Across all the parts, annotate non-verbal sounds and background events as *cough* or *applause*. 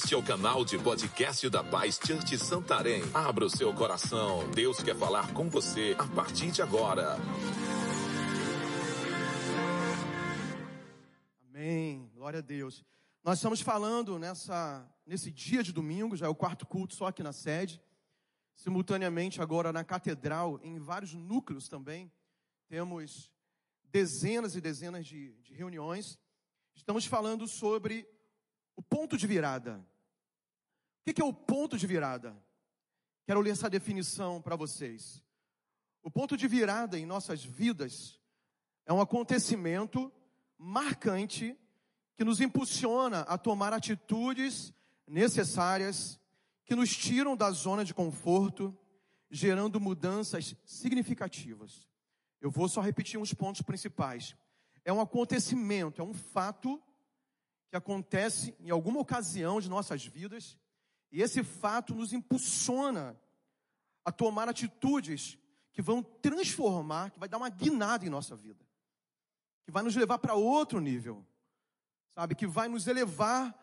Este é o canal de podcast da Paz Church Santarém. Abra o seu coração. Deus quer falar com você a partir de agora. Amém. Glória a Deus. Nós estamos falando nessa, nesse dia de domingo, já é o quarto culto só aqui na sede. Simultaneamente agora na catedral, em vários núcleos também. Temos dezenas e dezenas de, de reuniões. Estamos falando sobre o ponto de virada. O que é o ponto de virada? Quero ler essa definição para vocês. O ponto de virada em nossas vidas é um acontecimento marcante que nos impulsiona a tomar atitudes necessárias que nos tiram da zona de conforto, gerando mudanças significativas. Eu vou só repetir uns pontos principais. É um acontecimento, é um fato que acontece em alguma ocasião de nossas vidas, e esse fato nos impulsiona a tomar atitudes que vão transformar, que vai dar uma guinada em nossa vida, que vai nos levar para outro nível, sabe, que vai nos elevar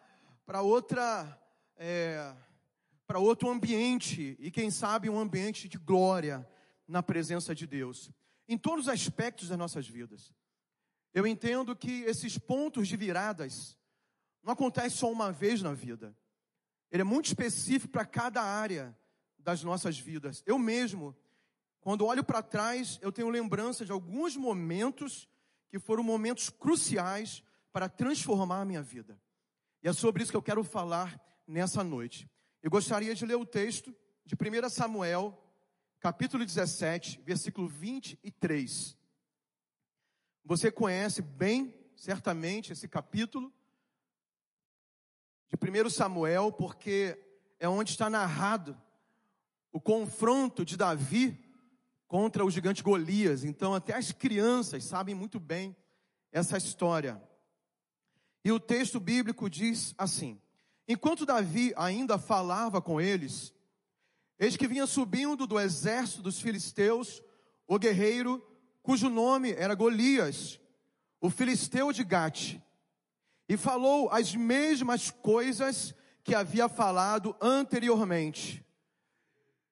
para outra, é, para outro ambiente, e quem sabe um ambiente de glória na presença de Deus, em todos os aspectos das nossas vidas. Eu entendo que esses pontos de viradas, não acontece só uma vez na vida. Ele é muito específico para cada área das nossas vidas. Eu mesmo, quando olho para trás, eu tenho lembrança de alguns momentos que foram momentos cruciais para transformar a minha vida. E é sobre isso que eu quero falar nessa noite. Eu gostaria de ler o texto de 1 Samuel, capítulo 17, versículo 23. Você conhece bem, certamente, esse capítulo de 1 Samuel, porque é onde está narrado o confronto de Davi contra o gigante Golias. Então, até as crianças sabem muito bem essa história. E o texto bíblico diz assim: Enquanto Davi ainda falava com eles, eis que vinha subindo do exército dos filisteus o guerreiro cujo nome era Golias, o filisteu de Gate e falou as mesmas coisas que havia falado anteriormente.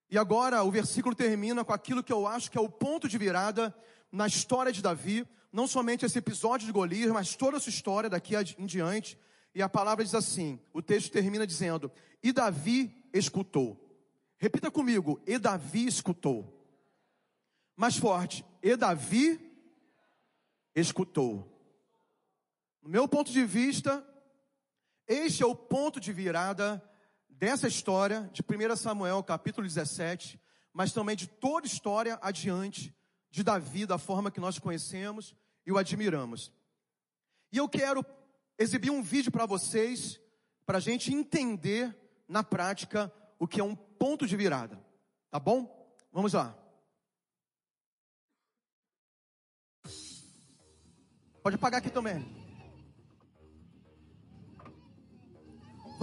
E agora o versículo termina com aquilo que eu acho que é o ponto de virada na história de Davi, não somente esse episódio de Golias, mas toda a sua história daqui em diante. E a palavra diz assim: o texto termina dizendo: E Davi escutou. Repita comigo: E Davi escutou. Mais forte: E Davi escutou. No meu ponto de vista, este é o ponto de virada dessa história de 1 Samuel, capítulo 17, mas também de toda história adiante de Davi, da forma que nós conhecemos e o admiramos. E eu quero exibir um vídeo para vocês, para a gente entender na prática o que é um ponto de virada. Tá bom? Vamos lá. Pode apagar aqui também.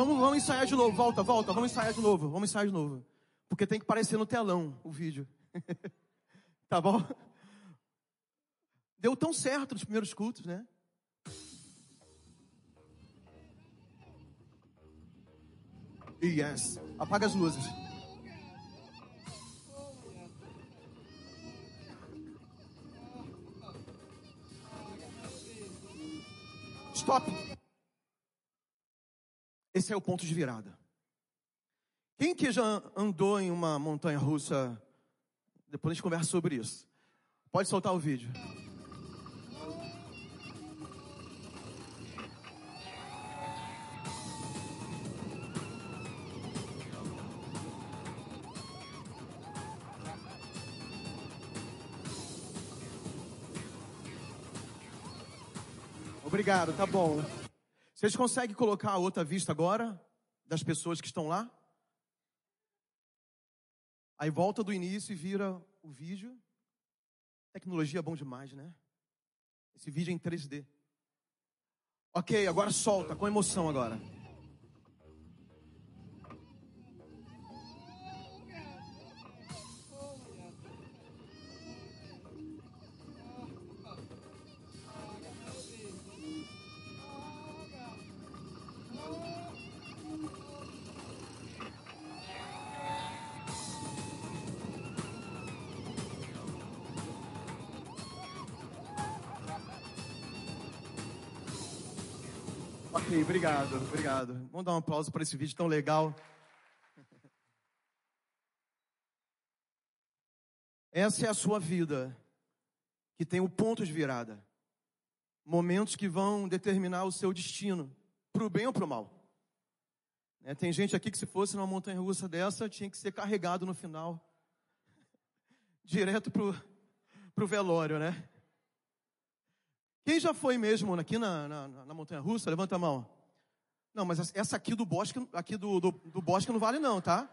Vamos, vamos ensaiar de novo. Volta, volta. Vamos ensaiar de novo. Vamos ensaiar de novo. Porque tem que aparecer no telão o vídeo. *laughs* tá bom? Deu tão certo nos primeiros cultos, né? Yes. Apaga as luzes. Stop. Esse é o ponto de virada. Quem que já andou em uma montanha russa? Depois a gente conversa sobre isso. Pode soltar o vídeo. Obrigado, tá bom. Vocês conseguem colocar a outra vista agora das pessoas que estão lá? Aí volta do início e vira o vídeo. Tecnologia é bom demais, né? Esse vídeo é em 3D. Ok, agora solta, com emoção agora. Obrigado, obrigado. Vamos dar um aplauso para esse vídeo tão legal. Essa é a sua vida, que tem o ponto de virada. Momentos que vão determinar o seu destino, para o bem ou para o mal. É, tem gente aqui que se fosse numa montanha russa dessa, tinha que ser carregado no final, *laughs* direto para o velório, né? Quem já foi mesmo aqui na, na, na, montanha russa? Levanta a mão. Não, mas essa aqui do bosque, aqui do, do, do bosque não vale não, tá?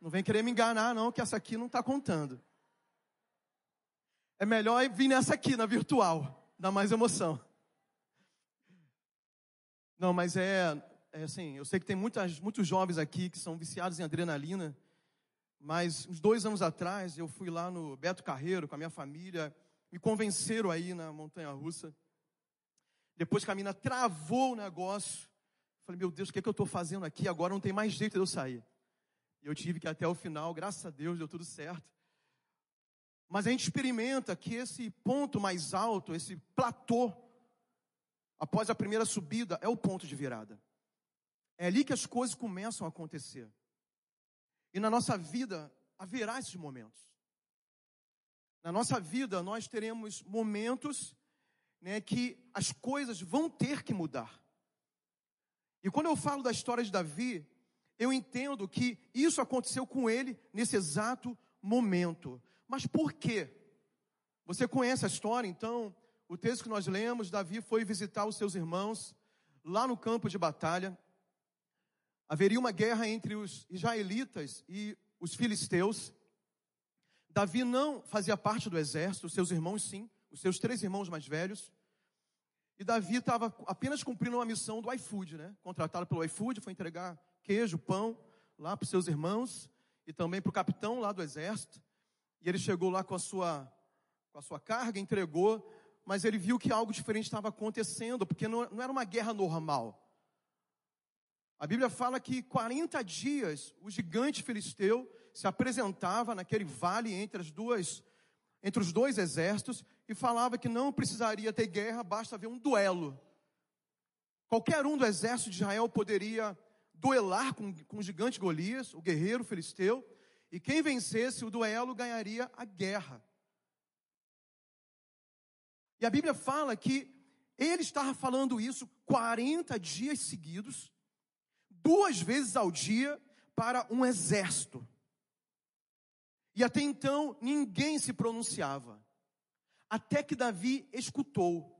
Não vem querer me enganar não, que essa aqui não está contando. É melhor vir nessa aqui, na virtual. Dá mais emoção. Não, mas é, é assim, eu sei que tem muitas, muitos jovens aqui que são viciados em adrenalina, mas uns dois anos atrás eu fui lá no Beto Carreiro com a minha família, me convenceram aí na montanha russa. Depois que a mina travou o negócio, falei, meu Deus, o que, é que eu estou fazendo aqui? Agora não tem mais jeito de eu sair. E eu tive que até o final, graças a Deus, deu tudo certo. Mas a gente experimenta que esse ponto mais alto, esse platô, após a primeira subida, é o ponto de virada. É ali que as coisas começam a acontecer. E na nossa vida haverá esses momentos. Na nossa vida nós teremos momentos né, que as coisas vão ter que mudar. E quando eu falo da história de Davi, eu entendo que isso aconteceu com ele nesse exato momento. Mas por quê? Você conhece a história, então, o texto que nós lemos, Davi foi visitar os seus irmãos lá no campo de batalha. Haveria uma guerra entre os israelitas e os filisteus. Davi não fazia parte do exército, seus irmãos sim, os seus três irmãos mais velhos. E Davi estava apenas cumprindo uma missão do iFood, né? Contratado pelo iFood, foi entregar queijo, pão lá para os seus irmãos e também para o capitão lá do exército. E ele chegou lá com a sua, com a sua carga, entregou, mas ele viu que algo diferente estava acontecendo, porque não, não era uma guerra normal. A Bíblia fala que 40 dias o gigante filisteu se apresentava naquele vale entre as duas entre os dois exércitos e falava que não precisaria ter guerra, basta haver um duelo. Qualquer um do exército de Israel poderia duelar com, com o gigante Golias, o guerreiro filisteu, e quem vencesse o duelo ganharia a guerra. E a Bíblia fala que ele estava falando isso 40 dias seguidos, duas vezes ao dia, para um exército. E até então ninguém se pronunciava. Até que Davi escutou.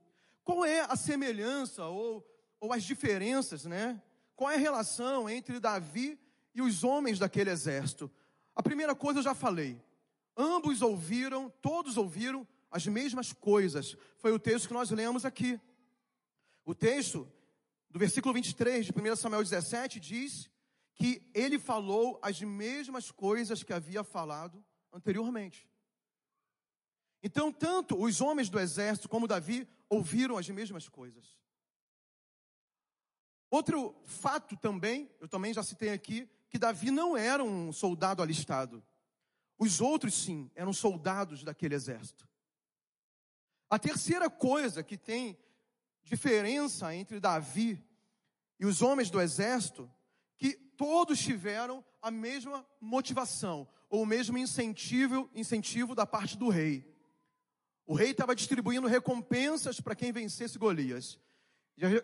Qual é a semelhança ou, ou as diferenças, né? Qual é a relação entre Davi e os homens daquele exército? A primeira coisa eu já falei. Ambos ouviram, todos ouviram as mesmas coisas. Foi o texto que nós lemos aqui. O texto do versículo 23 de 1 Samuel 17 diz que ele falou as mesmas coisas que havia falado anteriormente. Então, tanto os homens do exército como Davi ouviram as mesmas coisas. Outro fato também, eu também já citei aqui, que Davi não era um soldado alistado. Os outros, sim, eram soldados daquele exército. A terceira coisa que tem diferença entre Davi e os homens do exército, que todos tiveram a mesma motivação, ou mesmo incentivo, incentivo da parte do rei. O rei estava distribuindo recompensas para quem vencesse Golias.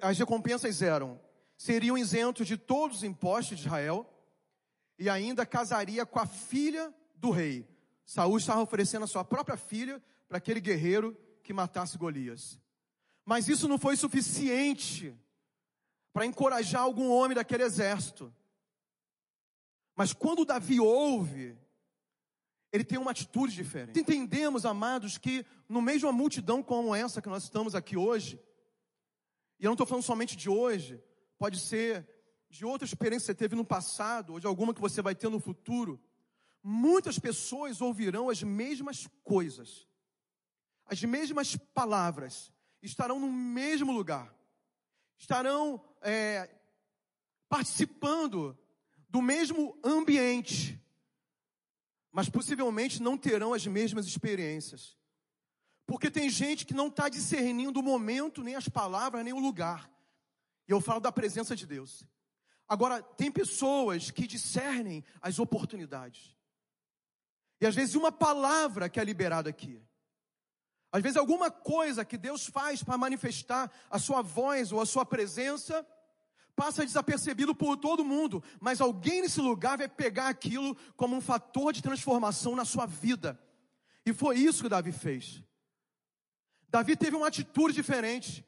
As recompensas eram: seriam isentos de todos os impostos de Israel, e ainda casaria com a filha do rei. Saul estava oferecendo a sua própria filha para aquele guerreiro que matasse Golias. Mas isso não foi suficiente para encorajar algum homem daquele exército. Mas quando Davi ouve, ele tem uma atitude diferente. Entendemos, amados, que no meio de uma multidão como essa que nós estamos aqui hoje, e eu não estou falando somente de hoje, pode ser de outra experiência que você teve no passado, ou de alguma que você vai ter no futuro, muitas pessoas ouvirão as mesmas coisas, as mesmas palavras, estarão no mesmo lugar, estarão é, participando do mesmo ambiente, mas possivelmente não terão as mesmas experiências. Porque tem gente que não está discernindo o momento, nem as palavras, nem o lugar. E eu falo da presença de Deus. Agora, tem pessoas que discernem as oportunidades. E às vezes uma palavra que é liberada aqui. Às vezes alguma coisa que Deus faz para manifestar a sua voz ou a sua presença passa desapercebido por todo mundo, mas alguém nesse lugar vai pegar aquilo como um fator de transformação na sua vida. E foi isso que Davi fez. Davi teve uma atitude diferente.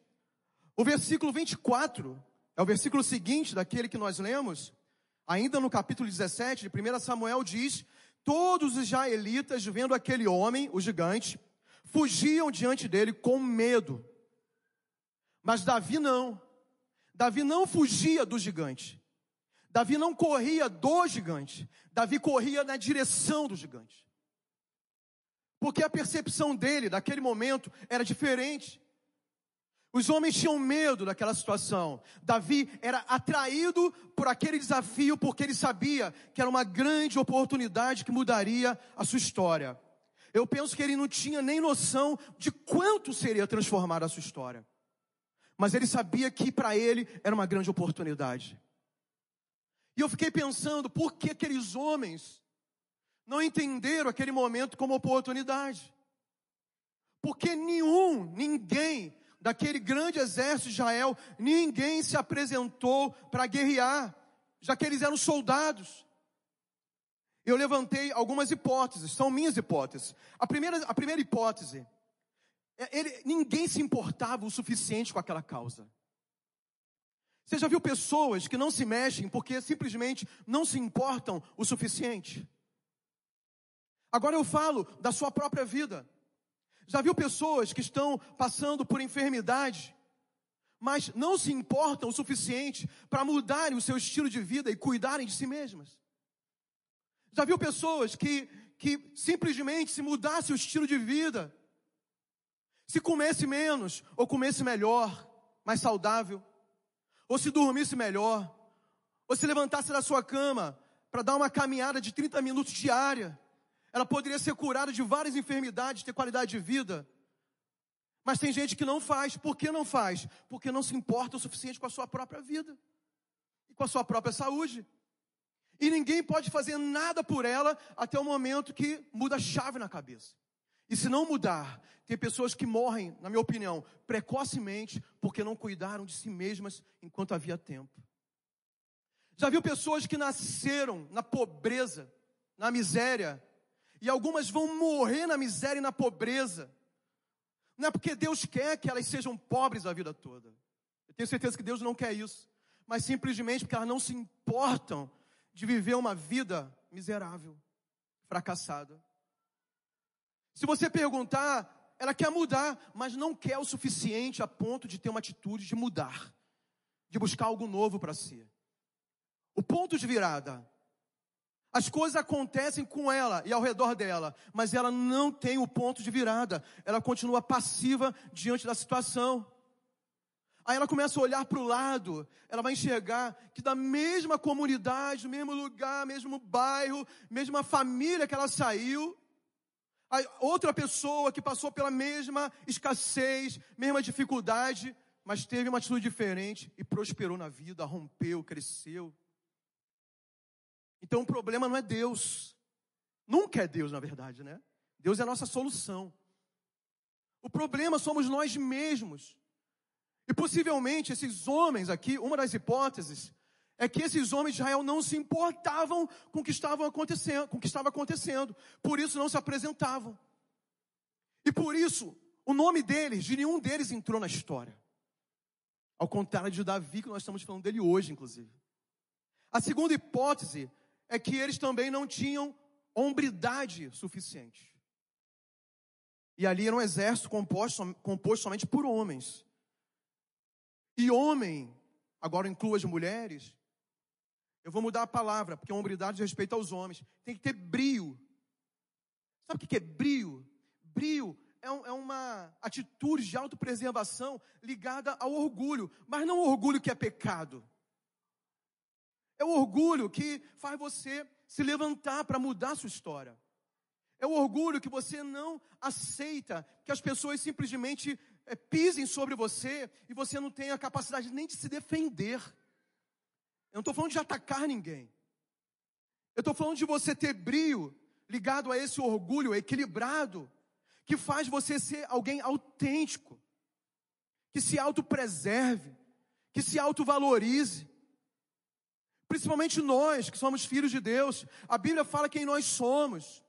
O versículo 24 é o versículo seguinte daquele que nós lemos, ainda no capítulo 17 de 1 Samuel diz: Todos os israelitas, vendo aquele homem, o gigante, fugiam diante dele com medo. Mas Davi não. Davi não fugia do gigante. Davi não corria do gigante. Davi corria na direção do gigante. Porque a percepção dele, daquele momento, era diferente. Os homens tinham medo daquela situação. Davi era atraído por aquele desafio porque ele sabia que era uma grande oportunidade que mudaria a sua história. Eu penso que ele não tinha nem noção de quanto seria transformada a sua história. Mas ele sabia que para ele era uma grande oportunidade. E eu fiquei pensando, por que aqueles homens não entenderam aquele momento como oportunidade? Porque nenhum, ninguém daquele grande exército de Israel, ninguém se apresentou para guerrear, já que eles eram soldados. Eu levantei algumas hipóteses, são minhas hipóteses. A primeira, a primeira hipótese ele, ninguém se importava o suficiente com aquela causa. Você já viu pessoas que não se mexem porque simplesmente não se importam o suficiente? Agora eu falo da sua própria vida. Já viu pessoas que estão passando por enfermidade, mas não se importam o suficiente para mudarem o seu estilo de vida e cuidarem de si mesmas? Já viu pessoas que, que simplesmente se mudasse o estilo de vida, se comesse menos ou comesse melhor, mais saudável, ou se dormisse melhor, ou se levantasse da sua cama para dar uma caminhada de 30 minutos diária, ela poderia ser curada de várias enfermidades, ter qualidade de vida. Mas tem gente que não faz. Por que não faz? Porque não se importa o suficiente com a sua própria vida e com a sua própria saúde. E ninguém pode fazer nada por ela até o momento que muda a chave na cabeça. E se não mudar, tem pessoas que morrem, na minha opinião, precocemente, porque não cuidaram de si mesmas enquanto havia tempo. Já viu pessoas que nasceram na pobreza, na miséria, e algumas vão morrer na miséria e na pobreza. Não é porque Deus quer que elas sejam pobres a vida toda. Eu tenho certeza que Deus não quer isso. Mas simplesmente porque elas não se importam de viver uma vida miserável, fracassada. Se você perguntar, ela quer mudar, mas não quer o suficiente a ponto de ter uma atitude de mudar, de buscar algo novo para si. O ponto de virada. As coisas acontecem com ela e ao redor dela, mas ela não tem o ponto de virada. Ela continua passiva diante da situação. Aí ela começa a olhar para o lado, ela vai enxergar que da mesma comunidade, mesmo lugar, mesmo bairro, mesma família que ela saiu, a outra pessoa que passou pela mesma escassez, mesma dificuldade, mas teve uma atitude diferente e prosperou na vida, rompeu, cresceu. Então o problema não é Deus. Nunca é Deus, na verdade, né? Deus é a nossa solução. O problema somos nós mesmos. E possivelmente esses homens aqui, uma das hipóteses, é que esses homens de Israel não se importavam com o que estava acontecendo, com o que estava acontecendo. Por isso não se apresentavam. E por isso, o nome deles, de nenhum deles entrou na história. Ao contrário de Davi, que nós estamos falando dele hoje, inclusive. A segunda hipótese é que eles também não tinham hombridade suficiente. E ali era um exército composto, composto somente por homens. E homem, agora incluo as mulheres, eu vou mudar a palavra, porque a hombridade diz respeito aos homens. Tem que ter brio. Sabe o que é brio? Brio é, um, é uma atitude de autopreservação ligada ao orgulho, mas não o orgulho que é pecado. É o orgulho que faz você se levantar para mudar a sua história. É o orgulho que você não aceita que as pessoas simplesmente é, pisem sobre você e você não tenha capacidade nem de se defender. Eu não estou falando de atacar ninguém. Eu estou falando de você ter brio ligado a esse orgulho equilibrado, que faz você ser alguém autêntico, que se autopreserve, que se autovalorize. Principalmente nós, que somos filhos de Deus. A Bíblia fala quem nós somos.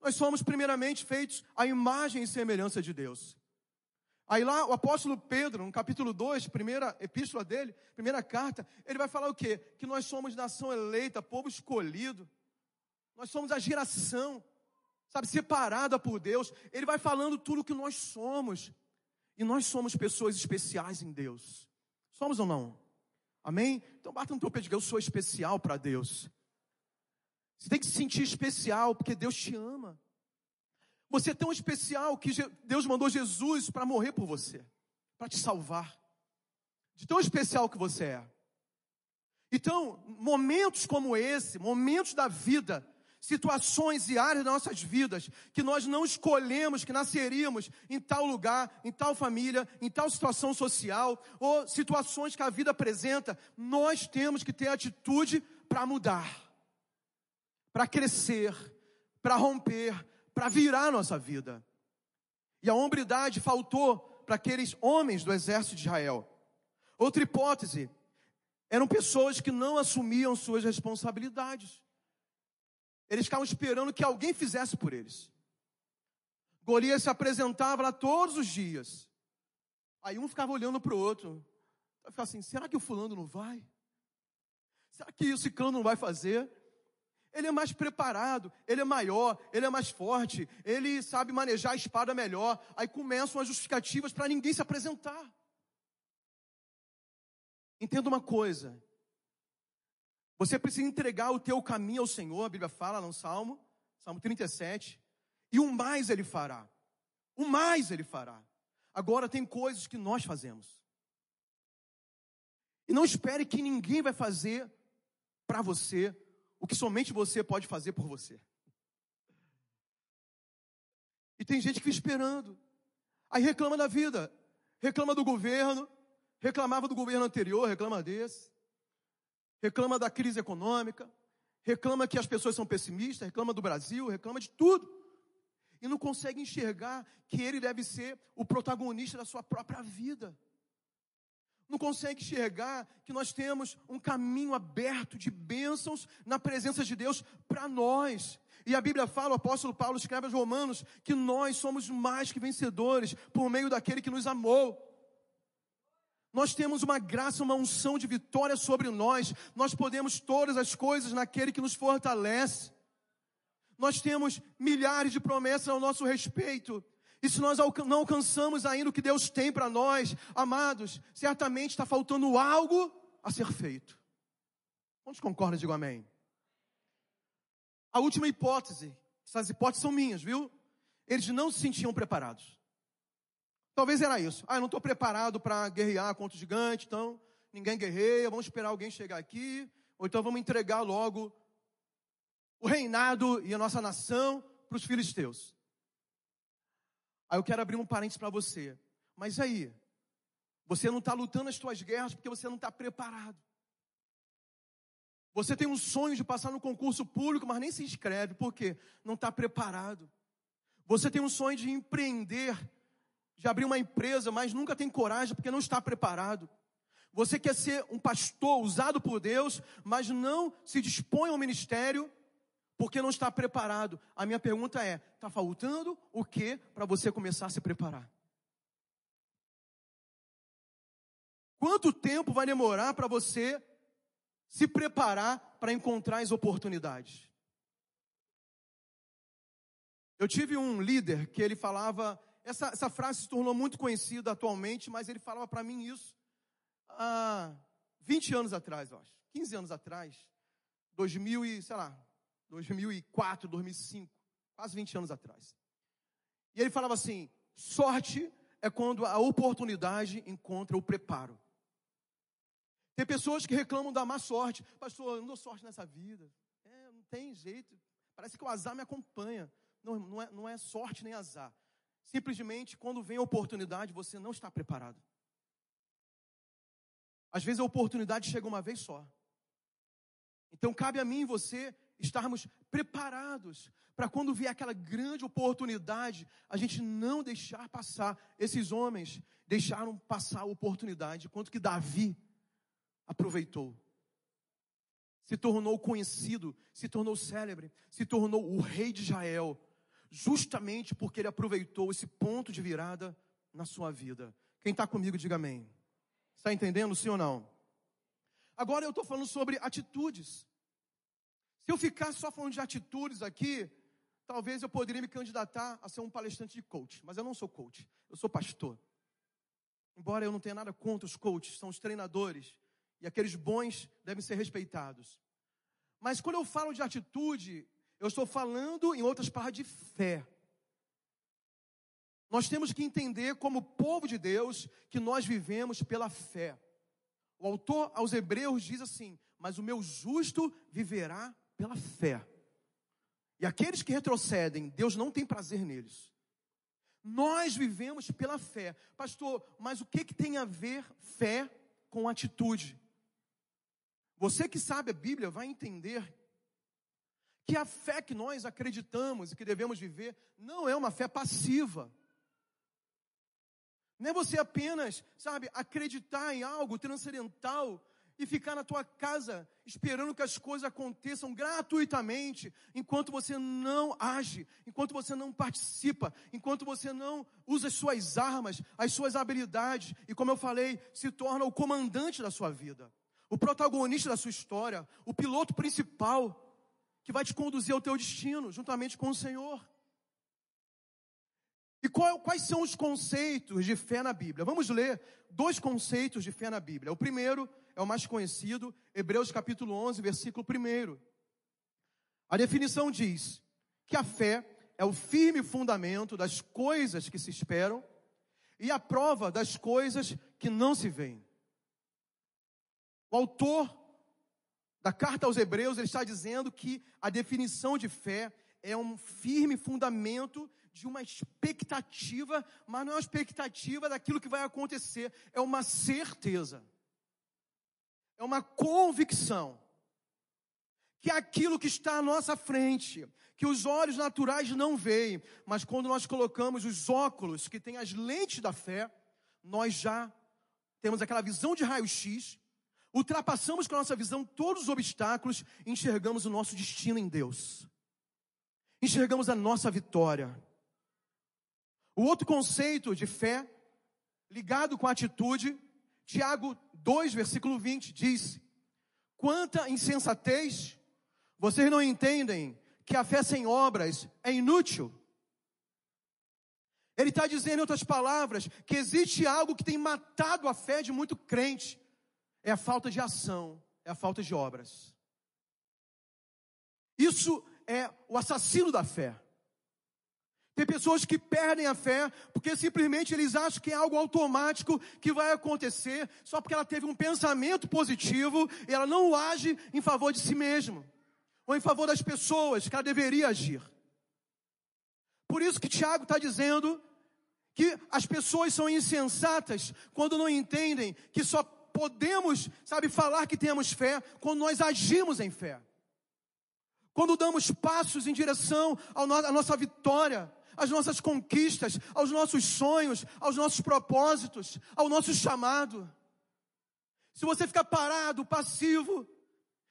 Nós somos primeiramente feitos à imagem e semelhança de Deus. Aí lá o apóstolo Pedro, no capítulo 2, primeira epístola dele, primeira carta, ele vai falar o quê? Que nós somos nação eleita, povo escolhido. Nós somos a geração, sabe, separada por Deus. Ele vai falando tudo o que nós somos. E nós somos pessoas especiais em Deus. Somos ou não? Amém? Então bata no teu pé e diga, eu sou especial para Deus. Você tem que se sentir especial, porque Deus te ama. Você é tão especial que Deus mandou Jesus para morrer por você, para te salvar. De tão especial que você é. Então, momentos como esse, momentos da vida, situações e áreas das nossas vidas que nós não escolhemos que nasceríamos em tal lugar, em tal família, em tal situação social, ou situações que a vida apresenta, nós temos que ter atitude para mudar, para crescer, para romper, para virar a nossa vida. E a hombridade faltou para aqueles homens do exército de Israel. Outra hipótese, eram pessoas que não assumiam suas responsabilidades. Eles ficavam esperando que alguém fizesse por eles. Golias se apresentava lá todos os dias. Aí um ficava olhando para o outro. Ficava assim: será que o fulano não vai? Será que o ciclano não vai fazer? Ele é mais preparado, ele é maior, ele é mais forte, ele sabe manejar a espada melhor. Aí começam as justificativas para ninguém se apresentar. Entenda uma coisa: você precisa entregar o teu caminho ao Senhor, a Bíblia fala no Salmo, Salmo 37, e o mais Ele fará. O mais Ele fará. Agora tem coisas que nós fazemos. E não espere que ninguém vai fazer para você o que somente você pode fazer por você. E tem gente que fica esperando. Aí reclama da vida, reclama do governo, reclamava do governo anterior, reclama desse, reclama da crise econômica, reclama que as pessoas são pessimistas, reclama do Brasil, reclama de tudo. E não consegue enxergar que ele deve ser o protagonista da sua própria vida não consegue enxergar que nós temos um caminho aberto de bênçãos na presença de Deus para nós. E a Bíblia fala, o apóstolo Paulo escreve aos Romanos, que nós somos mais que vencedores por meio daquele que nos amou. Nós temos uma graça, uma unção de vitória sobre nós. Nós podemos todas as coisas naquele que nos fortalece. Nós temos milhares de promessas ao nosso respeito. E se nós não alcançamos ainda o que Deus tem para nós, amados, certamente está faltando algo a ser feito. Quantos concordam? Digo amém. A última hipótese, essas hipóteses são minhas, viu? Eles não se sentiam preparados. Talvez era isso. Ah, eu não estou preparado para guerrear contra o gigante, então ninguém guerreia, vamos esperar alguém chegar aqui, ou então vamos entregar logo o reinado e a nossa nação para os filisteus. Aí eu quero abrir um parênteses para você. Mas aí, você não está lutando as suas guerras porque você não está preparado. Você tem um sonho de passar no concurso público, mas nem se inscreve, por quê? Não está preparado. Você tem um sonho de empreender, de abrir uma empresa, mas nunca tem coragem porque não está preparado. Você quer ser um pastor usado por Deus, mas não se dispõe ao ministério porque não está preparado. A minha pergunta é: está faltando o que para você começar a se preparar? Quanto tempo vai demorar para você se preparar para encontrar as oportunidades? Eu tive um líder que ele falava, essa, essa frase se tornou muito conhecida atualmente, mas ele falava para mim isso há 20 anos atrás, eu acho, 15 anos atrás, 2000 e, sei lá, 2004, 2005, quase 20 anos atrás. E ele falava assim: sorte é quando a oportunidade encontra o preparo. Tem pessoas que reclamam da má sorte. Pastor, eu não dou sorte nessa vida. É, não tem jeito. Parece que o azar me acompanha. Não, não, é, não é sorte nem azar. Simplesmente, quando vem a oportunidade, você não está preparado. Às vezes a oportunidade chega uma vez só. Então cabe a mim e você estarmos preparados para quando vier aquela grande oportunidade, a gente não deixar passar. Esses homens deixaram passar a oportunidade, quanto que Davi aproveitou. Se tornou conhecido, se tornou célebre, se tornou o rei de Israel, justamente porque ele aproveitou esse ponto de virada na sua vida. Quem está comigo, diga amém. Está entendendo, sim ou não? Agora eu estou falando sobre atitudes. Se eu ficar só falando de atitudes aqui, talvez eu poderia me candidatar a ser um palestrante de coach, mas eu não sou coach, eu sou pastor. Embora eu não tenha nada contra os coaches, são os treinadores, e aqueles bons devem ser respeitados. Mas quando eu falo de atitude, eu estou falando, em outras palavras, de fé. Nós temos que entender, como povo de Deus, que nós vivemos pela fé. O autor aos Hebreus diz assim: Mas o meu justo viverá pela fé. E aqueles que retrocedem, Deus não tem prazer neles. Nós vivemos pela fé. Pastor, mas o que, que tem a ver fé com atitude? Você que sabe a Bíblia vai entender que a fé que nós acreditamos e que devemos viver não é uma fé passiva. Não é você apenas, sabe, acreditar em algo transcendental e ficar na tua casa esperando que as coisas aconteçam gratuitamente, enquanto você não age, enquanto você não participa, enquanto você não usa as suas armas, as suas habilidades e, como eu falei, se torna o comandante da sua vida, o protagonista da sua história, o piloto principal que vai te conduzir ao teu destino, juntamente com o Senhor. E qual, quais são os conceitos de fé na Bíblia? Vamos ler dois conceitos de fé na Bíblia. O primeiro é o mais conhecido, Hebreus capítulo 11, versículo 1. A definição diz que a fé é o firme fundamento das coisas que se esperam e a prova das coisas que não se veem. O autor da carta aos Hebreus, ele está dizendo que a definição de fé é um firme fundamento de uma expectativa, mas não é uma expectativa daquilo que vai acontecer, é uma certeza é uma convicção que aquilo que está à nossa frente, que os olhos naturais não veem, mas quando nós colocamos os óculos que têm as lentes da fé, nós já temos aquela visão de raio-x, ultrapassamos com a nossa visão todos os obstáculos enxergamos o nosso destino em Deus. Enxergamos a nossa vitória. O outro conceito de fé, ligado com a atitude, Tiago 2, versículo 20 diz: Quanta insensatez, vocês não entendem que a fé sem obras é inútil. Ele está dizendo, em outras palavras, que existe algo que tem matado a fé de muito crente: é a falta de ação, é a falta de obras. Isso é o assassino da fé. Tem pessoas que perdem a fé porque simplesmente eles acham que é algo automático que vai acontecer só porque ela teve um pensamento positivo e ela não age em favor de si mesma ou em favor das pessoas que ela deveria agir. Por isso que Tiago está dizendo que as pessoas são insensatas quando não entendem que só podemos, sabe, falar que temos fé quando nós agimos em fé. Quando damos passos em direção à nossa vitória, às nossas conquistas, aos nossos sonhos, aos nossos propósitos, ao nosso chamado. Se você ficar parado, passivo,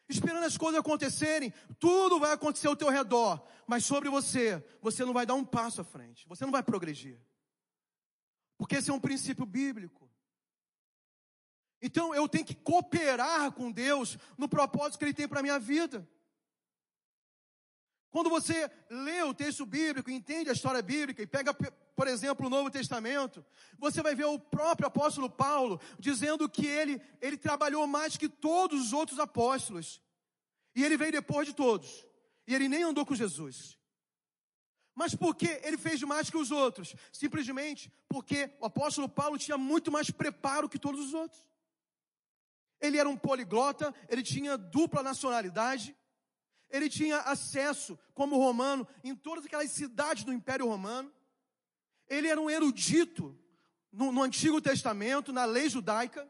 esperando as coisas acontecerem, tudo vai acontecer ao teu redor, mas sobre você, você não vai dar um passo à frente, você não vai progredir. Porque esse é um princípio bíblico. Então eu tenho que cooperar com Deus no propósito que Ele tem para a minha vida. Quando você lê o texto bíblico, entende a história bíblica e pega, por exemplo, o Novo Testamento, você vai ver o próprio apóstolo Paulo dizendo que ele, ele trabalhou mais que todos os outros apóstolos. E ele veio depois de todos. E ele nem andou com Jesus. Mas por que ele fez mais que os outros? Simplesmente porque o apóstolo Paulo tinha muito mais preparo que todos os outros. Ele era um poliglota, ele tinha dupla nacionalidade. Ele tinha acesso, como romano, em todas aquelas cidades do Império Romano. Ele era um erudito no, no Antigo Testamento, na lei judaica.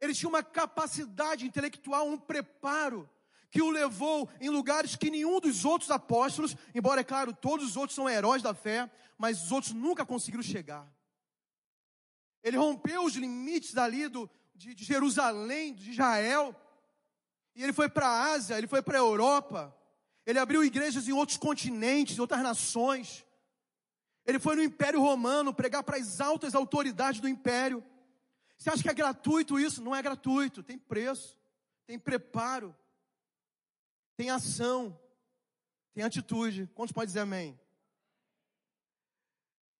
Ele tinha uma capacidade intelectual, um preparo que o levou em lugares que nenhum dos outros apóstolos, embora é claro, todos os outros são heróis da fé, mas os outros nunca conseguiram chegar. Ele rompeu os limites ali do, de, de Jerusalém, de Israel, e ele foi para a Ásia, ele foi para a Europa, ele abriu igrejas em outros continentes, em outras nações. Ele foi no Império Romano pregar para as altas autoridades do império. Você acha que é gratuito isso? Não é gratuito, tem preço, tem preparo, tem ação, tem atitude. Quantos podem dizer amém?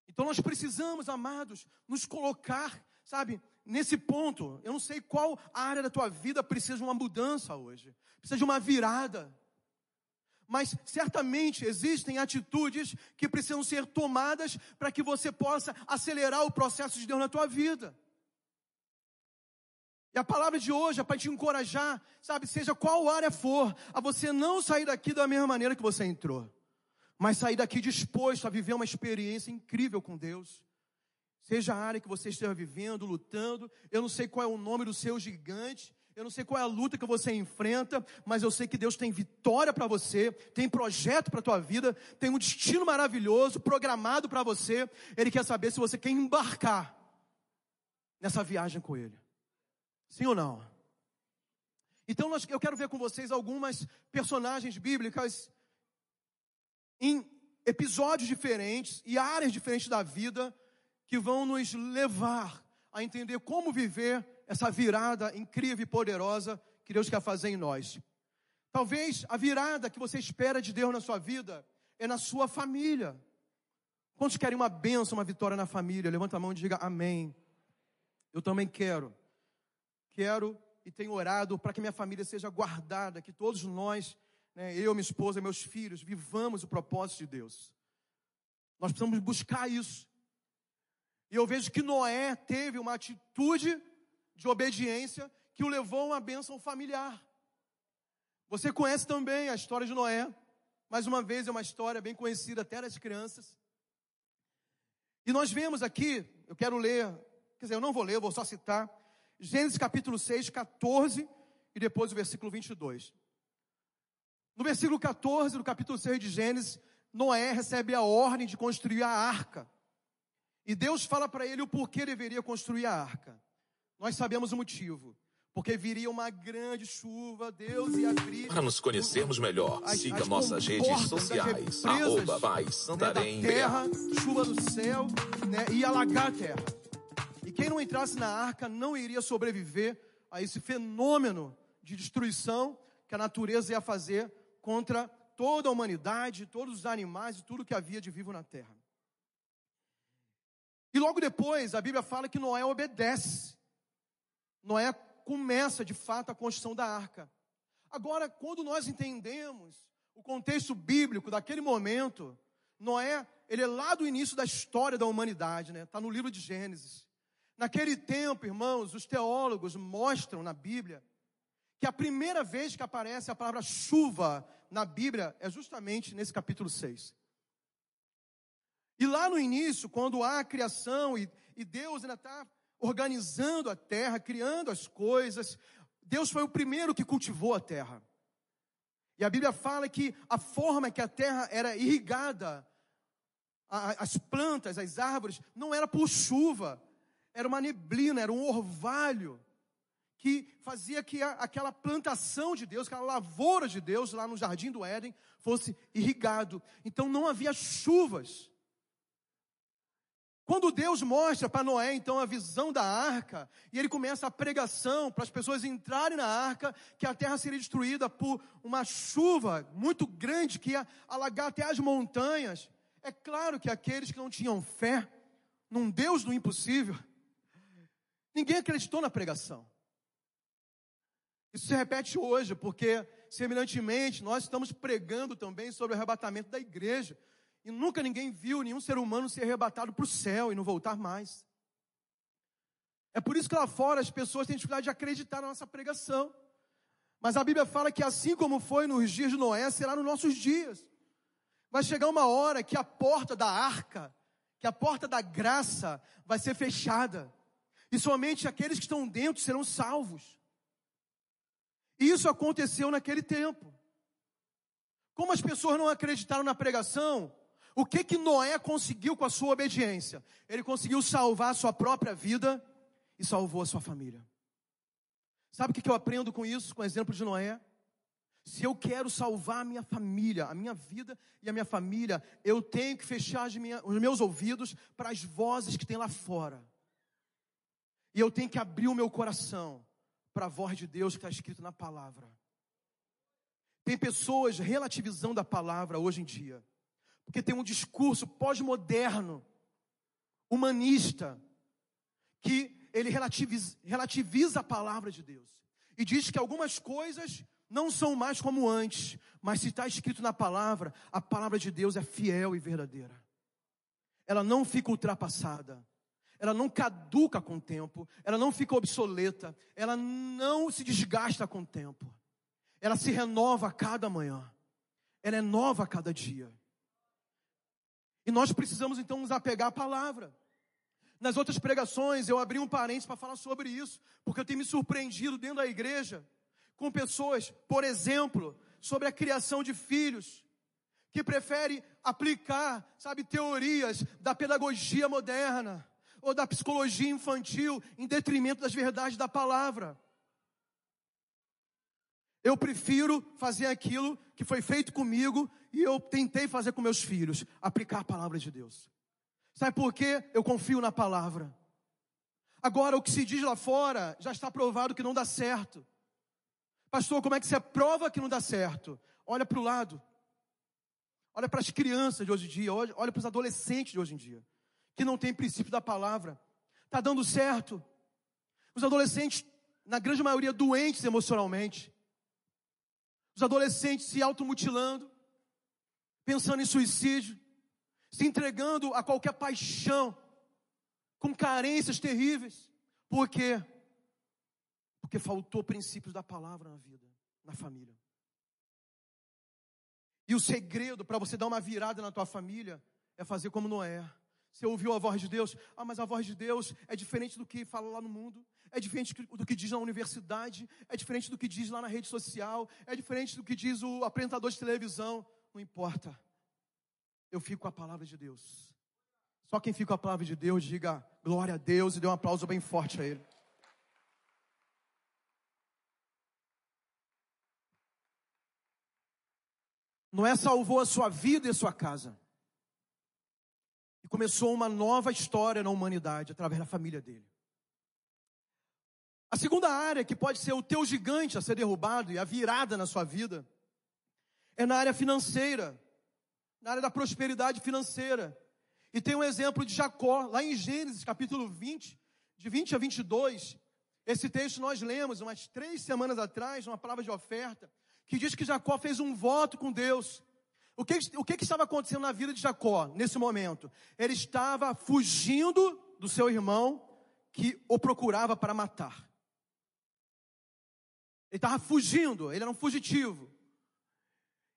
Então nós precisamos, amados, nos colocar, sabe, nesse ponto. Eu não sei qual área da tua vida precisa de uma mudança hoje, precisa de uma virada mas certamente existem atitudes que precisam ser tomadas para que você possa acelerar o processo de Deus na tua vida. E a palavra de hoje é para te encorajar, sabe, seja qual área for, a você não sair daqui da mesma maneira que você entrou, mas sair daqui disposto a viver uma experiência incrível com Deus. Seja a área que você esteja vivendo, lutando, eu não sei qual é o nome do seu gigante, eu não sei qual é a luta que você enfrenta, mas eu sei que Deus tem vitória para você, tem projeto para a tua vida, tem um destino maravilhoso programado para você. Ele quer saber se você quer embarcar nessa viagem com Ele. Sim ou não? Então eu quero ver com vocês algumas personagens bíblicas em episódios diferentes e áreas diferentes da vida que vão nos levar a entender como viver essa virada incrível e poderosa que Deus quer fazer em nós. Talvez a virada que você espera de Deus na sua vida é na sua família. Quantos querem uma bênção, uma vitória na família? Levanta a mão e diga amém. Eu também quero. Quero e tenho orado para que minha família seja guardada, que todos nós, né, eu, minha esposa, meus filhos, vivamos o propósito de Deus. Nós precisamos buscar isso. E eu vejo que Noé teve uma atitude de obediência que o levou a uma bênção familiar. Você conhece também a história de Noé. Mais uma vez, é uma história bem conhecida até das crianças. E nós vemos aqui, eu quero ler, quer dizer, eu não vou ler, eu vou só citar, Gênesis capítulo 6, 14 e depois o versículo 22. No versículo 14 do capítulo 6 de Gênesis, Noé recebe a ordem de construir a arca. E Deus fala para ele o porquê deveria construir a arca. Nós sabemos o motivo. Porque viria uma grande chuva, Deus ia abrir. Para nos conhecermos melhor, as, siga as nossas redes sociais. Arroba Pai Santarém. Né, terra, chuva do céu, né, e alagar a terra. E quem não entrasse na arca não iria sobreviver a esse fenômeno de destruição que a natureza ia fazer contra toda a humanidade, todos os animais e tudo que havia de vivo na terra. E logo depois, a Bíblia fala que Noé obedece. Noé começa de fato a construção da arca. Agora, quando nós entendemos o contexto bíblico daquele momento, Noé, ele é lá do início da história da humanidade, né? Está no livro de Gênesis. Naquele tempo, irmãos, os teólogos mostram na Bíblia que a primeira vez que aparece a palavra chuva na Bíblia é justamente nesse capítulo 6. E lá no início, quando há a criação e, e Deus ainda está organizando a terra, criando as coisas. Deus foi o primeiro que cultivou a terra. E a Bíblia fala que a forma que a terra era irrigada, as plantas, as árvores, não era por chuva, era uma neblina, era um orvalho que fazia que aquela plantação de Deus, aquela lavoura de Deus lá no jardim do Éden fosse irrigado. Então não havia chuvas. Quando Deus mostra para Noé, então, a visão da arca, e ele começa a pregação para as pessoas entrarem na arca, que a terra seria destruída por uma chuva muito grande que ia alagar até as montanhas. É claro que aqueles que não tinham fé num Deus do impossível, ninguém acreditou na pregação. Isso se repete hoje, porque, semelhantemente, nós estamos pregando também sobre o arrebatamento da igreja. E nunca ninguém viu nenhum ser humano ser arrebatado para o céu e não voltar mais. É por isso que lá fora as pessoas têm dificuldade de acreditar na nossa pregação. Mas a Bíblia fala que assim como foi nos dias de Noé, será nos nossos dias. Vai chegar uma hora que a porta da arca, que a porta da graça vai ser fechada, e somente aqueles que estão dentro serão salvos. E isso aconteceu naquele tempo. Como as pessoas não acreditaram na pregação, o que que Noé conseguiu com a sua obediência? Ele conseguiu salvar a sua própria vida e salvou a sua família. Sabe o que, que eu aprendo com isso, com o exemplo de Noé? Se eu quero salvar a minha família, a minha vida e a minha família, eu tenho que fechar minha, os meus ouvidos para as vozes que tem lá fora. E eu tenho que abrir o meu coração para a voz de Deus que está escrito na palavra. Tem pessoas relativizando a palavra hoje em dia, porque tem um discurso pós-moderno, humanista, que ele relativiza, relativiza a palavra de Deus. E diz que algumas coisas não são mais como antes, mas se está escrito na palavra, a palavra de Deus é fiel e verdadeira. Ela não fica ultrapassada, ela não caduca com o tempo, ela não fica obsoleta, ela não se desgasta com o tempo, ela se renova a cada manhã, ela é nova a cada dia. E nós precisamos então nos apegar à palavra. Nas outras pregações eu abri um parênteses para falar sobre isso, porque eu tenho me surpreendido dentro da igreja com pessoas, por exemplo, sobre a criação de filhos, que prefere aplicar, sabe, teorias da pedagogia moderna ou da psicologia infantil em detrimento das verdades da palavra. Eu prefiro fazer aquilo que foi feito comigo e eu tentei fazer com meus filhos, aplicar a palavra de Deus. Sabe por quê? Eu confio na palavra. Agora, o que se diz lá fora já está provado que não dá certo. Pastor, como é que você prova que não dá certo? Olha para o lado. Olha para as crianças de hoje em dia, olha, para os adolescentes de hoje em dia, que não tem princípio da palavra. Está dando certo. Os adolescentes, na grande maioria, doentes emocionalmente. Os adolescentes se automutilando, pensando em suicídio se entregando a qualquer paixão, com carências terríveis. Por quê? Porque faltou princípios da palavra na vida, na família. E o segredo para você dar uma virada na tua família é fazer como Noé. Você ouviu a voz de Deus? Ah, mas a voz de Deus é diferente do que fala lá no mundo, é diferente do que diz na universidade, é diferente do que diz lá na rede social, é diferente do que diz o apresentador de televisão. Não importa eu fico com a palavra de Deus. Só quem fica com a palavra de Deus, diga glória a Deus e dê um aplauso bem forte a Ele. Noé salvou a sua vida e a sua casa. E começou uma nova história na humanidade através da família dele. A segunda área que pode ser o teu gigante a ser derrubado e a virada na sua vida é na área financeira na área da prosperidade financeira. E tem um exemplo de Jacó, lá em Gênesis capítulo 20, de 20 a 22. Esse texto nós lemos umas três semanas atrás, uma palavra de oferta, que diz que Jacó fez um voto com Deus. O que, o que, que estava acontecendo na vida de Jacó nesse momento? Ele estava fugindo do seu irmão que o procurava para matar. Ele estava fugindo, ele era um fugitivo.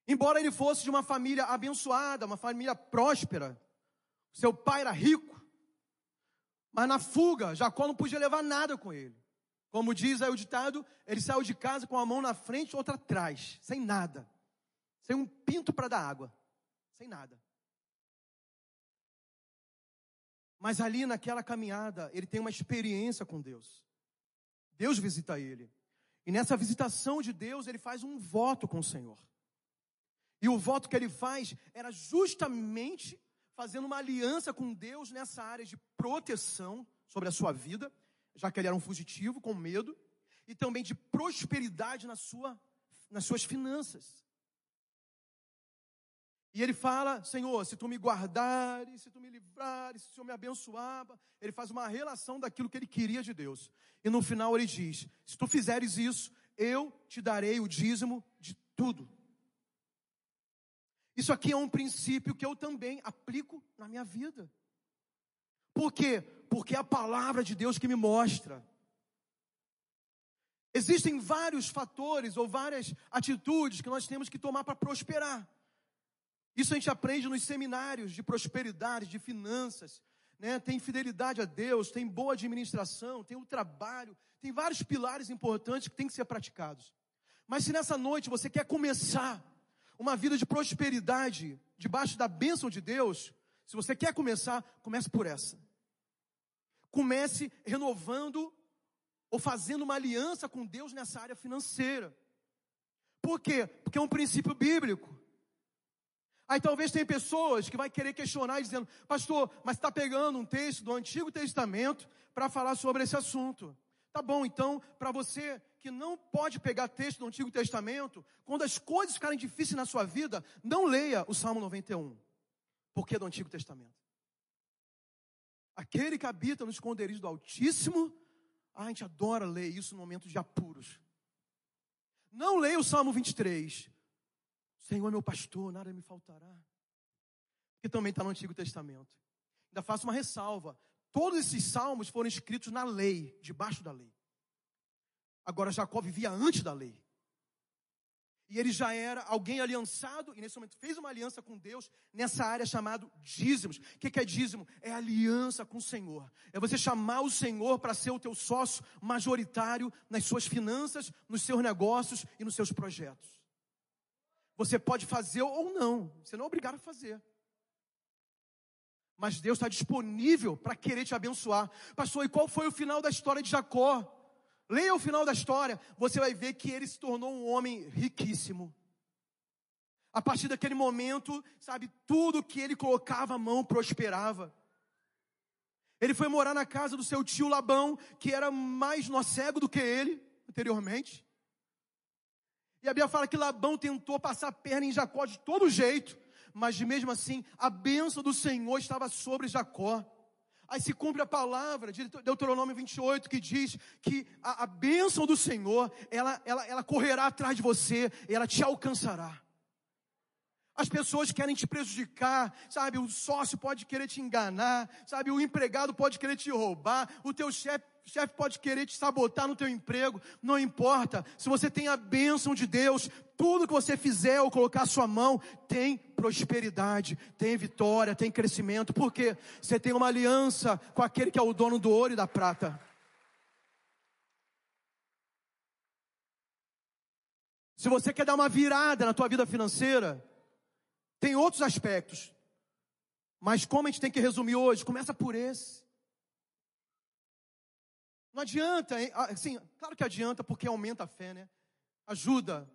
Embora ele fosse de uma família abençoada, uma família próspera, seu pai era rico, mas na fuga, Jacó não podia levar nada com ele. Como diz aí o ditado, ele saiu de casa com a mão na frente e outra atrás, sem nada. Sem um pinto para dar água. Sem nada. Mas ali naquela caminhada, ele tem uma experiência com Deus. Deus visita ele. E nessa visitação de Deus, ele faz um voto com o Senhor. E o voto que ele faz era justamente fazendo uma aliança com Deus nessa área de proteção sobre a sua vida, já que ele era um fugitivo, com medo, e também de prosperidade na sua, nas suas finanças. E ele fala: Senhor, se tu me guardares, se tu me livrares, se o Senhor me abençoar, ele faz uma relação daquilo que ele queria de Deus. E no final ele diz: Se tu fizeres isso, eu te darei o dízimo de tudo. Isso aqui é um princípio que eu também aplico na minha vida. Por quê? Porque é a palavra de Deus que me mostra. Existem vários fatores ou várias atitudes que nós temos que tomar para prosperar. Isso a gente aprende nos seminários de prosperidade, de finanças. Né? Tem fidelidade a Deus, tem boa administração, tem o trabalho, tem vários pilares importantes que têm que ser praticados. Mas se nessa noite você quer começar uma vida de prosperidade debaixo da bênção de Deus, se você quer começar, comece por essa. Comece renovando ou fazendo uma aliança com Deus nessa área financeira. Por quê? Porque é um princípio bíblico. Aí talvez tem pessoas que vai querer questionar dizendo, pastor, mas está pegando um texto do Antigo Testamento para falar sobre esse assunto. Tá bom, então, para você que não pode pegar texto do Antigo Testamento, quando as coisas ficarem difíceis na sua vida, não leia o Salmo 91. Porque é do Antigo Testamento. Aquele que habita no esconderijo do Altíssimo, a gente adora ler isso no momento de apuros. Não leia o Salmo 23. Senhor é meu pastor, nada me faltará. Que também está no Antigo Testamento. Ainda faço uma ressalva. Todos esses salmos foram escritos na lei, debaixo da lei. Agora, Jacó vivia antes da lei. E ele já era alguém aliançado, e nesse momento fez uma aliança com Deus nessa área chamada dízimos. O que é dízimo? É aliança com o Senhor. É você chamar o Senhor para ser o teu sócio majoritário nas suas finanças, nos seus negócios e nos seus projetos. Você pode fazer ou não, você não é obrigado a fazer. Mas Deus está disponível para querer te abençoar. Pastor, e qual foi o final da história de Jacó? Leia o final da história, você vai ver que ele se tornou um homem riquíssimo. A partir daquele momento, sabe, tudo que ele colocava a mão prosperava. Ele foi morar na casa do seu tio Labão, que era mais nó cego do que ele anteriormente. E a Bíblia fala que Labão tentou passar a perna em Jacó de todo jeito, mas mesmo assim, a bênção do Senhor estava sobre Jacó. Aí se cumpre a palavra de Deuteronômio 28 que diz que a, a bênção do Senhor, ela, ela, ela correrá atrás de você, e ela te alcançará. As pessoas querem te prejudicar, sabe? O sócio pode querer te enganar, sabe? O empregado pode querer te roubar, o teu chefe chefe pode querer te sabotar no teu emprego, não importa. Se você tem a bênção de Deus, tudo que você fizer ou colocar a sua mão tem prosperidade, tem vitória, tem crescimento, porque você tem uma aliança com aquele que é o dono do ouro e da prata. Se você quer dar uma virada na tua vida financeira, tem outros aspectos. Mas como a gente tem que resumir hoje? Começa por esse. Não adianta, assim, claro que adianta porque aumenta a fé, né? Ajuda.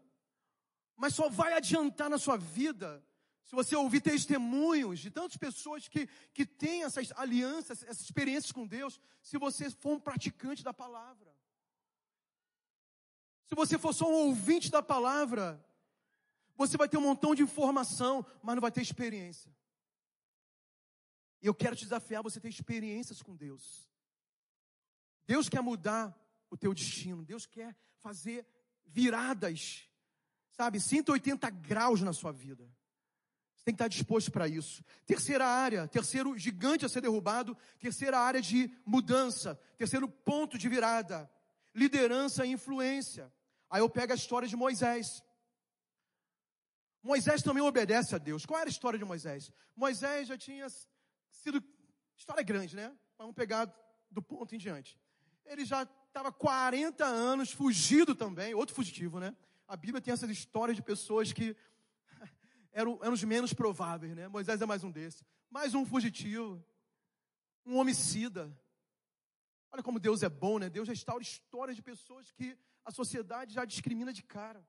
Mas só vai adiantar na sua vida se você ouvir testemunhos de tantas pessoas que, que têm essas alianças, essas experiências com Deus, se você for um praticante da palavra. Se você for só um ouvinte da palavra, você vai ter um montão de informação, mas não vai ter experiência. E eu quero te desafiar você ter experiências com Deus. Deus quer mudar o teu destino. Deus quer fazer viradas, sabe, 180 graus na sua vida. Você tem que estar disposto para isso. Terceira área, terceiro gigante a ser derrubado, terceira área de mudança, terceiro ponto de virada, liderança e influência. Aí eu pego a história de Moisés. Moisés também obedece a Deus. Qual era a história de Moisés? Moisés já tinha sido. História grande, né? Vamos pegar do ponto em diante. Ele já estava 40 anos fugido também, outro fugitivo, né? A Bíblia tem essas histórias de pessoas que *laughs* eram, eram os menos prováveis, né? Moisés é mais um desses. Mais um fugitivo, um homicida. Olha como Deus é bom, né? Deus restaura histórias de pessoas que a sociedade já discrimina de cara.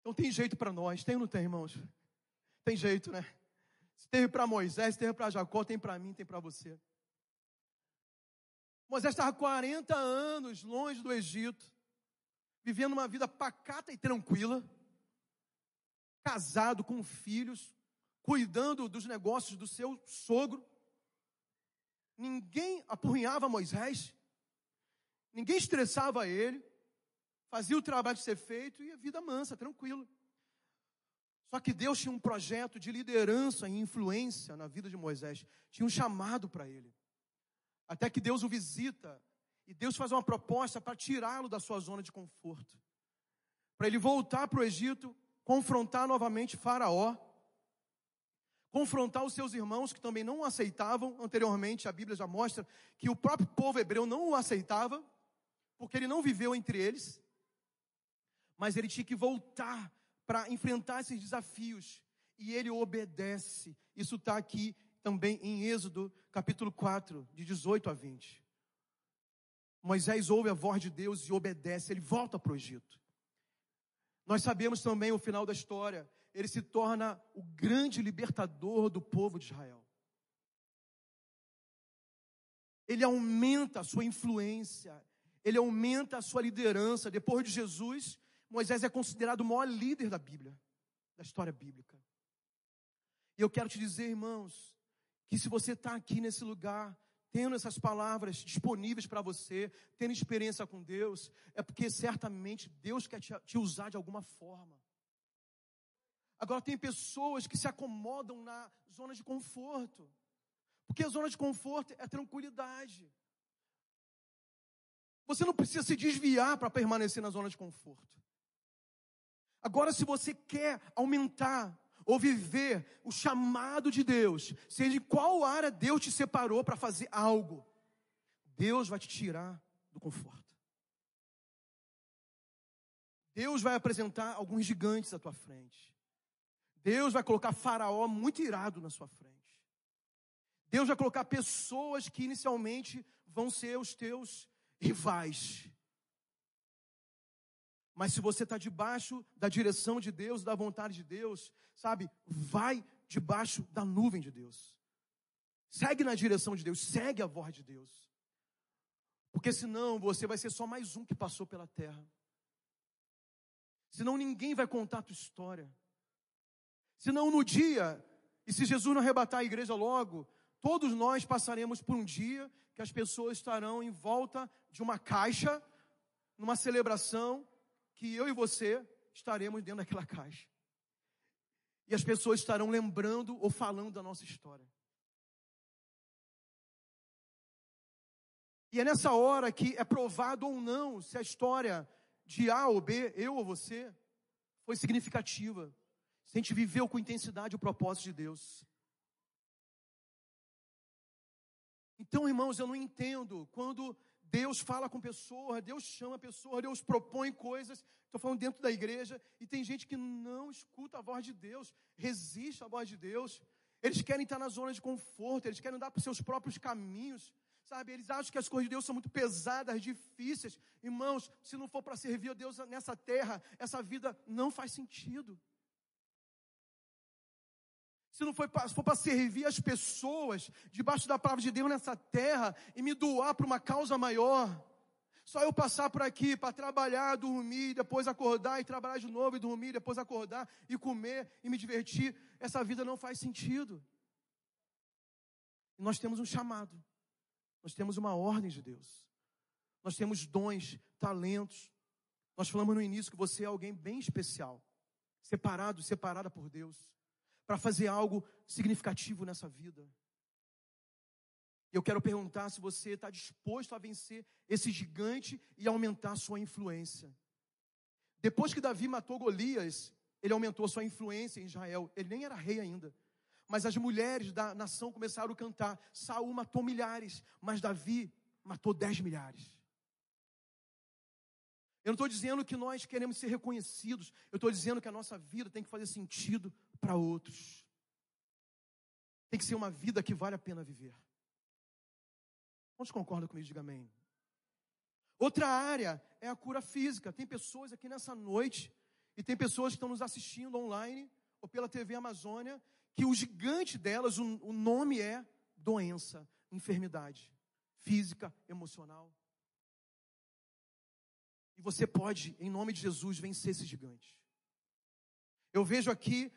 Então tem jeito para nós, tem ou não tem, irmãos? Tem jeito, né? Se teve para Moisés, teve para Jacó, tem para mim, tem para você. Moisés estava 40 anos longe do Egito, vivendo uma vida pacata e tranquila, casado com filhos, cuidando dos negócios do seu sogro. Ninguém apurrinhava Moisés, ninguém estressava ele fazia o trabalho ser feito e a vida mansa, tranquila. Só que Deus tinha um projeto de liderança e influência na vida de Moisés, tinha um chamado para ele. Até que Deus o visita e Deus faz uma proposta para tirá-lo da sua zona de conforto, para ele voltar para o Egito confrontar novamente Faraó, confrontar os seus irmãos que também não o aceitavam. Anteriormente, a Bíblia já mostra que o próprio povo hebreu não o aceitava, porque ele não viveu entre eles. Mas ele tinha que voltar para enfrentar esses desafios. E ele obedece. Isso está aqui também em Êxodo, capítulo 4, de 18 a 20. Moisés ouve a voz de Deus e obedece, ele volta para o Egito. Nós sabemos também o final da história, ele se torna o grande libertador do povo de Israel. Ele aumenta a sua influência, ele aumenta a sua liderança. Depois de Jesus, Moisés é considerado o maior líder da Bíblia, da história bíblica. E eu quero te dizer, irmãos, que se você está aqui nesse lugar, tendo essas palavras disponíveis para você, tendo experiência com Deus, é porque certamente Deus quer te, te, usar de alguma forma. Agora, tem pessoas que se acomodam na zona de conforto, porque a zona de conforto é tranquilidade. Você não precisa se desviar para permanecer na zona de conforto. Agora, se você quer aumentar ou viver o chamado de Deus, seja em qual área Deus te separou para fazer algo, Deus vai te tirar do conforto. Deus vai apresentar alguns gigantes à tua frente. Deus vai colocar Faraó muito irado na sua frente. Deus vai colocar pessoas que inicialmente vão ser os teus rivais. Mas se você está debaixo da direção de Deus, da vontade de Deus, sabe, vai debaixo da nuvem de Deus. Segue na direção de Deus, segue a voz de Deus. Porque senão você vai ser só mais um que passou pela terra. Senão ninguém vai contar a tua história. Senão no dia, e se Jesus não arrebatar a igreja logo, todos nós passaremos por um dia que as pessoas estarão em volta de uma caixa, numa celebração, que eu e você estaremos dentro daquela caixa. E as pessoas estarão lembrando ou falando da nossa história. E é nessa hora que é provado ou não se a história de A ou B, eu ou você, foi significativa. Se a gente viveu com intensidade o propósito de Deus. Então, irmãos, eu não entendo quando Deus fala com pessoa, Deus chama a pessoa, Deus propõe coisas. Estou falando dentro da igreja e tem gente que não escuta a voz de Deus, resiste à voz de Deus. Eles querem estar na zona de conforto, eles querem andar para os seus próprios caminhos, sabe? Eles acham que as coisas de Deus são muito pesadas, difíceis. Irmãos, se não for para servir a Deus nessa terra, essa vida não faz sentido se não for para servir as pessoas debaixo da palavra de Deus nessa terra e me doar para uma causa maior, só eu passar por aqui para trabalhar, dormir, depois acordar e trabalhar de novo e dormir, depois acordar e comer e me divertir, essa vida não faz sentido. Nós temos um chamado, nós temos uma ordem de Deus, nós temos dons, talentos. Nós falamos no início que você é alguém bem especial, separado, separada por Deus para fazer algo significativo nessa vida. Eu quero perguntar se você está disposto a vencer esse gigante e aumentar sua influência. Depois que Davi matou Golias, ele aumentou sua influência em Israel. Ele nem era rei ainda. Mas as mulheres da nação começaram a cantar: Saul matou milhares, mas Davi matou dez milhares. Eu não estou dizendo que nós queremos ser reconhecidos, eu estou dizendo que a nossa vida tem que fazer sentido para outros. Tem que ser uma vida que vale a pena viver. Quantos concordam comigo? Diga amém. Outra área é a cura física. Tem pessoas aqui nessa noite, e tem pessoas que estão nos assistindo online ou pela TV Amazônia, que o gigante delas, o, o nome é doença, enfermidade física, emocional. E você pode, em nome de Jesus, vencer esse gigante. Eu vejo aqui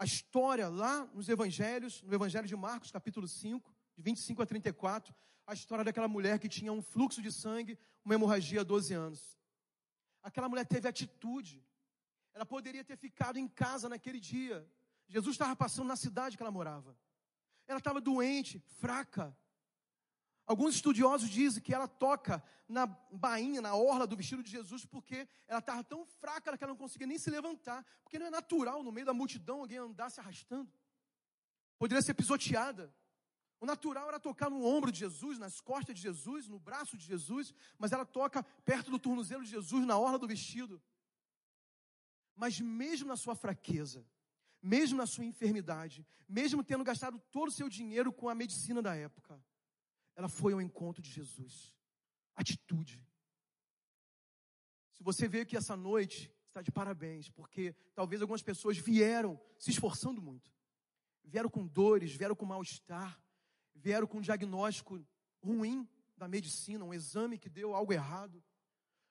a história lá nos evangelhos, no evangelho de Marcos, capítulo 5, de 25 a 34, a história daquela mulher que tinha um fluxo de sangue, uma hemorragia há 12 anos. Aquela mulher teve atitude. Ela poderia ter ficado em casa naquele dia. Jesus estava passando na cidade que ela morava. Ela estava doente, fraca. Alguns estudiosos dizem que ela toca na bainha, na orla do vestido de Jesus, porque ela estava tão fraca que ela não conseguia nem se levantar. Porque não é natural no meio da multidão alguém andar se arrastando. Poderia ser pisoteada. O natural era tocar no ombro de Jesus, nas costas de Jesus, no braço de Jesus, mas ela toca perto do tornozelo de Jesus, na orla do vestido. Mas mesmo na sua fraqueza, mesmo na sua enfermidade, mesmo tendo gastado todo o seu dinheiro com a medicina da época, ela foi ao encontro de Jesus. Atitude. Se você veio aqui essa noite, está de parabéns, porque talvez algumas pessoas vieram se esforçando muito. Vieram com dores, vieram com mal-estar, vieram com um diagnóstico ruim da medicina, um exame que deu algo errado.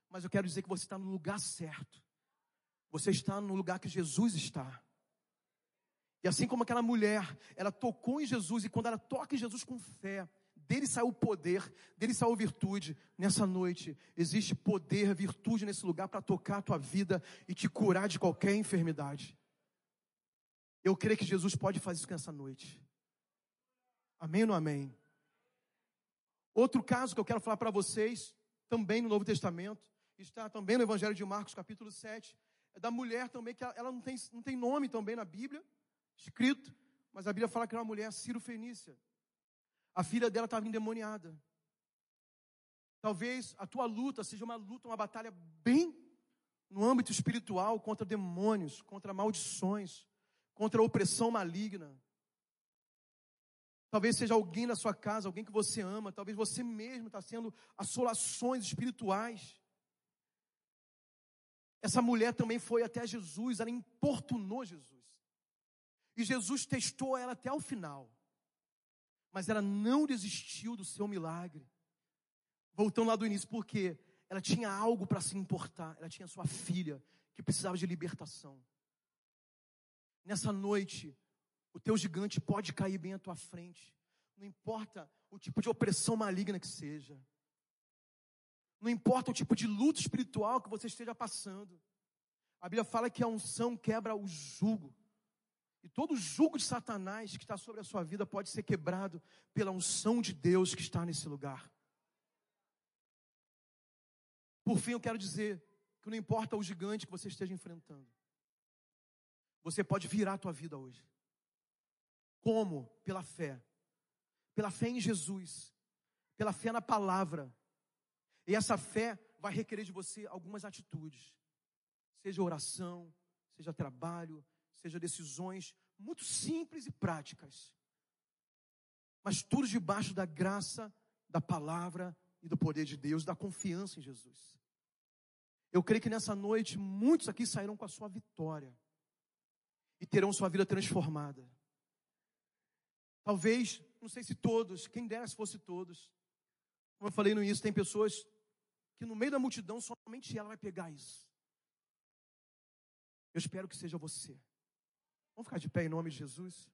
Mas eu quero dizer que você está no lugar certo. Você está no lugar que Jesus está. E assim como aquela mulher, ela tocou em Jesus, e quando ela toca em Jesus com fé, dele saiu poder, dele saiu virtude. Nessa noite, existe poder, virtude nesse lugar para tocar a tua vida e te curar de qualquer enfermidade. Eu creio que Jesus pode fazer isso nessa noite. Amém ou não amém? Outro caso que eu quero falar para vocês, também no Novo Testamento, está também no Evangelho de Marcos, capítulo 7, é da mulher também, que ela não tem, não tem nome também na Bíblia, escrito, mas a Bíblia fala que era uma mulher Ciro-Fenícia. A filha dela estava endemoniada. Talvez a tua luta seja uma luta, uma batalha bem no âmbito espiritual contra demônios, contra maldições, contra opressão maligna. Talvez seja alguém na sua casa, alguém que você ama, talvez você mesmo está sendo assolações espirituais. Essa mulher também foi até Jesus, ela importunou Jesus. E Jesus testou ela até o final mas ela não desistiu do seu milagre. Voltando lá do início, porque ela tinha algo para se importar, ela tinha sua filha que precisava de libertação. Nessa noite, o teu gigante pode cair bem à tua frente, não importa o tipo de opressão maligna que seja, não importa o tipo de luta espiritual que você esteja passando. A Bíblia fala que a unção quebra o jugo. E todo jugo de Satanás que está sobre a sua vida pode ser quebrado pela unção de Deus que está nesse lugar. Por fim, eu quero dizer que não importa o gigante que você esteja enfrentando, você pode virar a tua vida hoje. Como? Pela fé. Pela fé em Jesus. Pela fé na palavra. E essa fé vai requerer de você algumas atitudes. Seja oração, seja trabalho, seja decisões muito simples e práticas, mas tudo debaixo da graça, da palavra e do poder de Deus, da confiança em Jesus. Eu creio que nessa noite muitos aqui sairão com a sua vitória e terão sua vida transformada. Talvez, não sei se todos, quem dera se fosse todos. Como eu falei no início, tem pessoas que no meio da multidão somente ela vai pegar isso. Eu espero que seja você. Vamos ficar de pé em nome de Jesus?